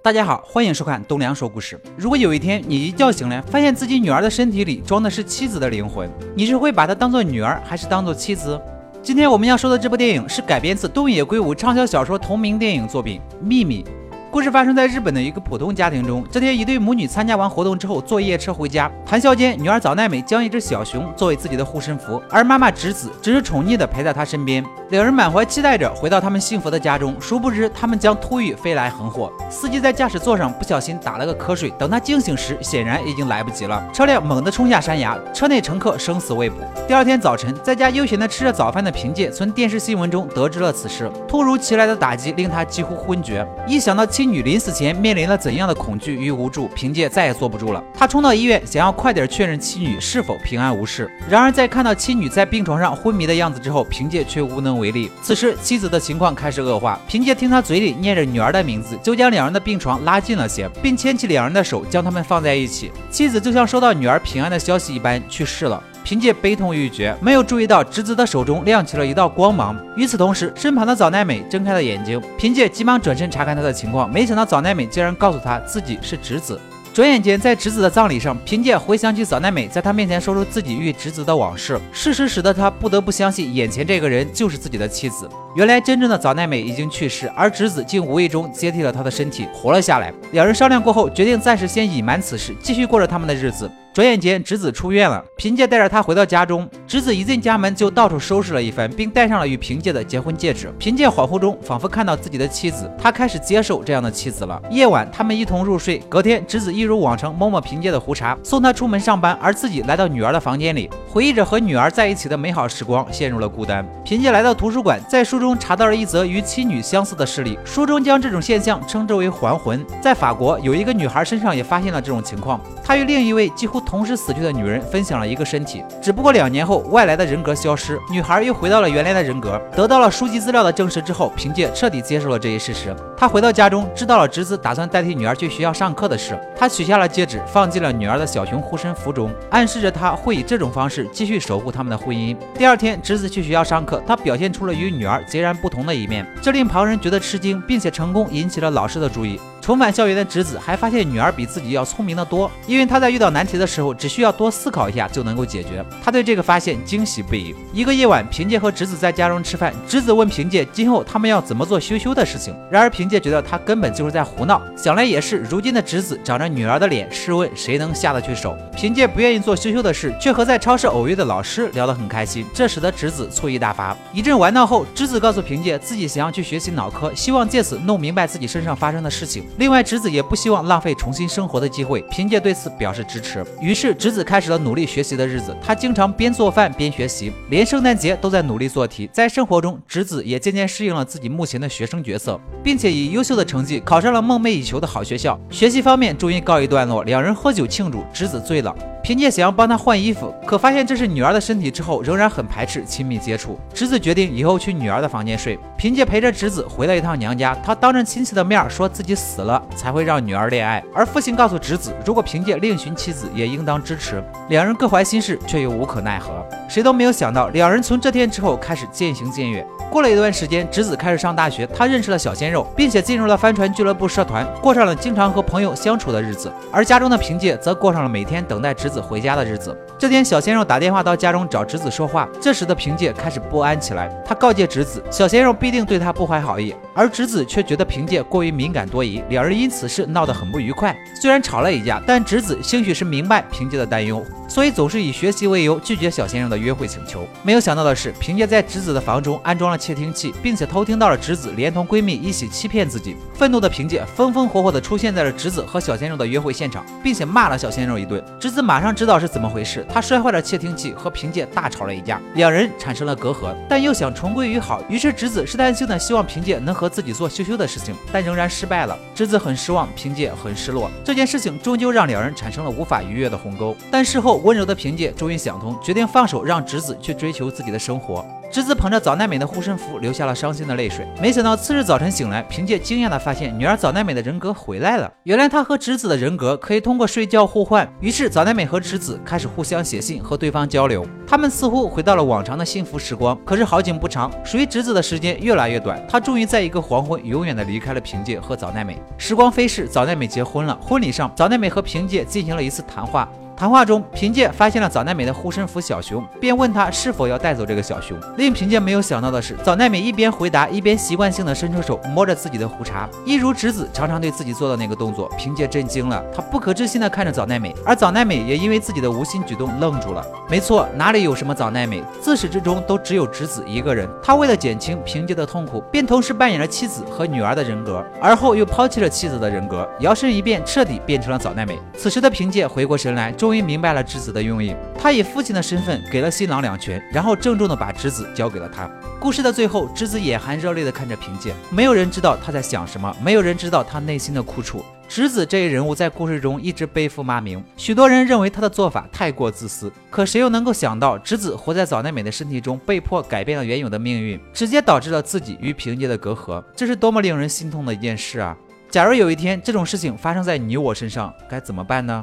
大家好，欢迎收看东梁说故事。如果有一天你一觉醒来，发现自己女儿的身体里装的是妻子的灵魂，你是会把她当做女儿，还是当做妻子？今天我们要说的这部电影是改编自东野圭吾畅销小说同名电影作品《秘密》。故事发生在日本的一个普通家庭中。这天，一对母女参加完活动之后，坐夜车回家。谈笑间，女儿早奈美将一只小熊作为自己的护身符，而妈妈直子只是宠溺的陪在她身边。两人满怀期待着回到他们幸福的家中，殊不知他们将突遇飞来横祸。司机在驾驶座上不小心打了个瞌睡，等他惊醒时，显然已经来不及了。车辆猛地冲下山崖，车内乘客生死未卜。第二天早晨，在家悠闲的吃着早饭的平介，从电视新闻中得知了此事。突如其来的打击令他几乎昏厥。一想到妻女临死前面临了怎样的恐惧与无助，凭借再也坐不住了。他冲到医院，想要快点确认妻女是否平安无事。然而，在看到妻女在病床上昏迷的样子之后，凭借却无能为例。此时，妻子的情况开始恶化。凭借听他嘴里念着女儿的名字，就将两人的病床拉近了些，并牵起两人的手，将他们放在一起。妻子就像收到女儿平安的消息一般去世了。凭借悲痛欲绝，没有注意到侄子的手中亮起了一道光芒。与此同时，身旁的早奈美睁开了眼睛，凭借急忙转身查看他的情况，没想到早奈美竟然告诉他自己是侄子。转眼间，在侄子的葬礼上，凭借回想起早奈美在他面前说出自己与侄子的往事，事实使得他不得不相信眼前这个人就是自己的妻子。原来，真正的早奈美已经去世，而侄子竟无意中接替了他的身体，活了下来。两人商量过后，决定暂时先隐瞒此事，继续过着他们的日子。转眼间，侄子出院了。凭借带着他回到家中，侄子一进家门就到处收拾了一番，并戴上了与凭借的结婚戒指。凭借恍惚中仿佛看到自己的妻子，他开始接受这样的妻子了。夜晚，他们一同入睡。隔天，侄子一如往常摸摸凭借的胡茬，送他出门上班，而自己来到女儿的房间里，回忆着和女儿在一起的美好时光，陷入了孤单。凭借来到图书馆，在书中查到了一则与妻女相似的事例，书中将这种现象称之为还魂。在法国，有一个女孩身上也发现了这种情况，她与另一位几乎。同时死去的女人分享了一个身体，只不过两年后外来的人格消失，女孩又回到了原来的人格。得到了书籍资料的证实之后，凭借彻底接受了这一事实。他回到家中，知道了侄子打算代替女儿去学校上课的事。他取下了戒指，放进了女儿的小熊护身符中，暗示着他会以这种方式继续守护他们的婚姻。第二天，侄子去学校上课，他表现出了与女儿截然不同的一面，这令旁人觉得吃惊，并且成功引起了老师的注意。重返校园的侄子还发现女儿比自己要聪明的多，因为他在遇到难题的时候只需要多思考一下就能够解决。他对这个发现惊喜不已。一个夜晚，凭借和侄子在家中吃饭，侄子问凭借今后他们要怎么做羞羞的事情。然而凭借觉得他根本就是在胡闹。想来也是，如今的侄子长着女儿的脸，试问谁能下得去手？凭借不愿意做羞羞的事，却和在超市偶遇的老师聊得很开心，这使得侄子醋意大发。一阵玩闹后，侄子告诉凭借自己想要去学习脑科，希望借此弄明白自己身上发生的事情。另外，侄子也不希望浪费重新生活的机会，凭借对此表示支持。于是，侄子开始了努力学习的日子。他经常边做饭边学习，连圣诞节都在努力做题。在生活中，侄子也渐渐适应了自己目前的学生角色，并且以优秀的成绩考上了梦寐以求的好学校。学习方面终于告一段落，两人喝酒庆祝，侄子醉了。凭借想要帮他换衣服，可发现这是女儿的身体之后，仍然很排斥亲密接触。侄子决定以后去女儿的房间睡。凭借陪着侄子回了一趟娘家，他当着亲戚的面说自己死了才会让女儿恋爱。而父亲告诉侄子，如果凭借另寻妻子，也应当支持。两人各怀心事，却又无可奈何。谁都没有想到，两人从这天之后开始渐行渐远。过了一段时间，侄子开始上大学，他认识了小鲜肉，并且进入了帆船俱乐部社团，过上了经常和朋友相处的日子。而家中的凭借则过上了每天等待侄子回家的日子。这天，小鲜肉打电话到家中找侄子说话，这时的凭借开始不安起来。他告诫侄子，小鲜肉必定对他不怀好意，而侄子却觉得凭借过于敏感多疑，两人因此事闹得很不愉快。虽然吵了一架，但侄子兴许是明白凭借的担忧。所以总是以学习为由拒绝小先生的约会请求。没有想到的是，凭借在侄子的房中安装了窃听器，并且偷听到了侄子连同闺蜜一起欺骗自己。愤怒的凭借风风火火地出现在了侄子和小鲜肉的约会现场，并且骂了小鲜肉一顿。侄子马上知道是怎么回事，他摔坏了窃听器，和凭借大吵了一架，两人产生了隔阂，但又想重归于好。于是侄子试探性的希望凭借能和自己做羞羞的事情，但仍然失败了。侄子很失望，凭借很失落。这件事情终究让两人产生了无法逾越的鸿沟。但事后。温柔的凭借终于想通，决定放手让侄子去追求自己的生活。直子捧着早奈美的护身符，流下了伤心的泪水。没想到次日早晨醒来，凭借惊讶的发现，女儿早奈美的人格回来了。原来她和直子的人格可以通过睡觉互换。于是早奈美和直子开始互相写信和对方交流。他们似乎回到了往常的幸福时光。可是好景不长，属于直子的时间越来越短。他终于在一个黄昏，永远的离开了凭借和早奈美。时光飞逝，早奈美结婚了。婚礼上，早奈美和凭借进行了一次谈话。谈话中，凭借发现了早奈美的护身符小熊，便问他是否要带走这个小熊。令凭借没有想到的是，早奈美一边回答，一边习惯性的伸出手摸着自己的胡茬，一如直子常常对自己做的那个动作。凭借震惊了，他不可置信的看着早奈美，而早奈美也因为自己的无心举动愣住了。没错，哪里有什么早奈美，自始至终都只有直子一个人。他为了减轻凭借的痛苦，便同时扮演了妻子和女儿的人格，而后又抛弃了妻子的人格，摇身一变，彻底变成了早奈美。此时的凭借回过神来，终。终于明白了之子的用意，他以父亲的身份给了新郎两拳，然后郑重的把之子交给了他。故事的最后，之子眼含热泪的看着凭借，没有人知道他在想什么，没有人知道他内心的苦楚。直子这一人物在故事中一直背负骂名，许多人认为他的做法太过自私，可谁又能够想到，直子活在早奈美的身体中，被迫改变了原有的命运，直接导致了自己与凭借的隔阂，这是多么令人心痛的一件事啊！假如有一天这种事情发生在你我身上，该怎么办呢？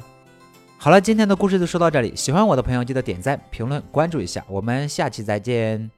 好了，今天的故事就说到这里。喜欢我的朋友，记得点赞、评论、关注一下。我们下期再见。